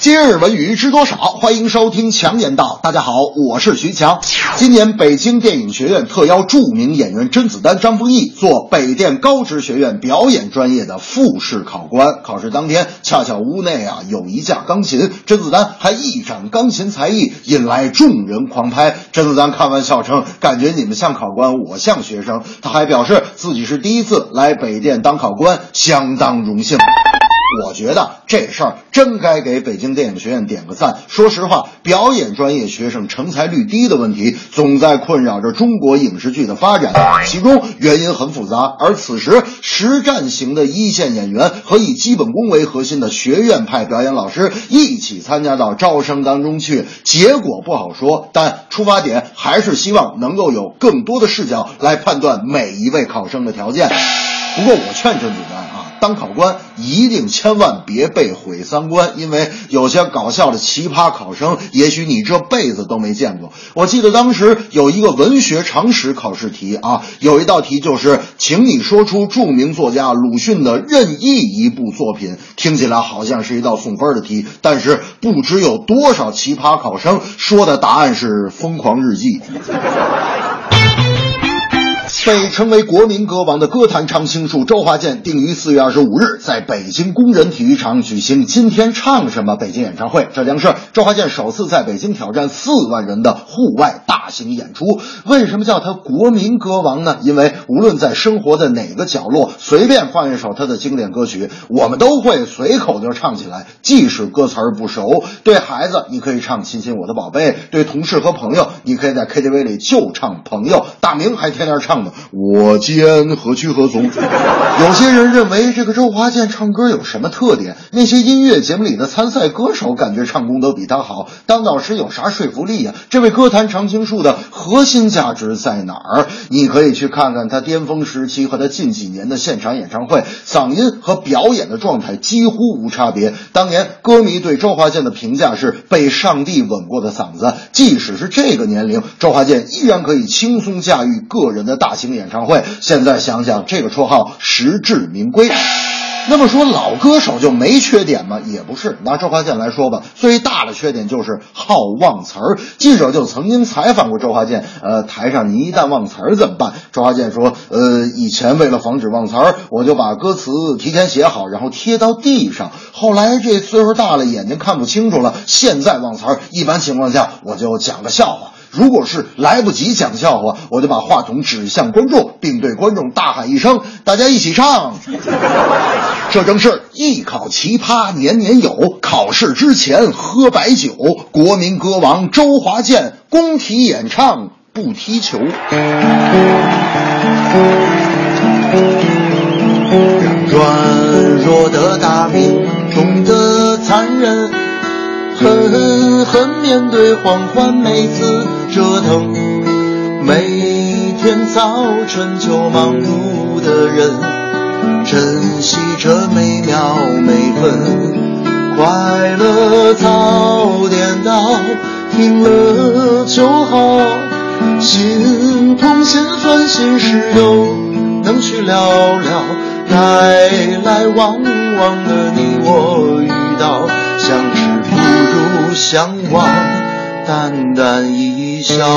今日文娱知多少？欢迎收听强言道。大家好，我是徐强。今年北京电影学院特邀著名演员甄子丹、张丰毅做北电高职学院表演专业的复试考官。考试当天，恰巧屋内啊有一架钢琴，甄子丹还一展钢琴才艺，引来众人狂拍。甄子丹开玩笑称：“感觉你们像考官，我像学生。”他还表示自己是第一次来北电当考官，相当荣幸。我觉得这事儿真该给北京电影学院点个赞。说实话，表演专业学生成才率低的问题，总在困扰着中国影视剧的发展，其中原因很复杂。而此时，实战型的一线演员和以基本功为核心的学院派表演老师一起参加到招生当中去，结果不好说。但出发点还是希望能够有更多的视角来判断每一位考生的条件。不过，我劝甄子丹啊。当考官一定千万别被毁三观，因为有些搞笑的奇葩考生，也许你这辈子都没见过。我记得当时有一个文学常识考试题啊，有一道题就是，请你说出著名作家鲁迅的任意一部作品。听起来好像是一道送分的题，但是不知有多少奇葩考生说的答案是《疯狂日记》。被称为国民歌王的歌坛常青树周华健，定于四月二十五日在北京工人体育场举行《今天唱什么》北京演唱会。这将是周华健首次在北京挑战四万人的户外大型演出。为什么叫他国民歌王呢？因为无论在生活的哪个角落，随便放一首他的经典歌曲，我们都会随口就唱起来，即使歌词儿不熟。对孩子，你可以唱《亲亲我的宝贝》；对同事和朋友，你可以在 KTV 里就唱《朋友》。大明还天天唱呢。我见何去何从？有些人认为这个周华健唱歌有什么特点？那些音乐节目里的参赛歌手感觉唱功都比他好，当老师有啥说服力呀、啊？这位歌坛常青树的核心价值在哪儿？你可以去看看他巅峰时期和他近几年的现场演唱会，嗓音和表演的状态几乎无差别。当年歌迷对周华健的评价是被上帝吻过的嗓子，即使是这个年龄，周华健依然可以轻松驾驭个人的大型演唱会。现在想想，这个绰号实至名归。那么说老歌手就没缺点吗？也不是。拿周华健来说吧，最大的缺点就是好忘词儿。记者就曾经采访过周华健，呃，台上你一旦忘词儿怎么办？周华健说，呃，以前为了防止忘词儿，我就把歌词提前写好，然后贴到地上。后来这岁数大了，眼睛看不清楚了，现在忘词儿，一般情况下我就讲个笑话。如果是来不及讲笑话，我就把话筒指向观众，并对观众大喊一声：“大家一起唱！” 这正是艺考奇葩年年有，考试之前喝白酒。国民歌王周华健工体演唱不踢球。让软弱的大兵懂得残忍。狠狠面对慌慌每次折腾，每天早晨就忙碌的人，珍惜这每秒每分，快乐早点到，听了就好，心痛心酸心事又能去聊聊，来来往往的你我遇到，相知。相忘，淡淡一笑。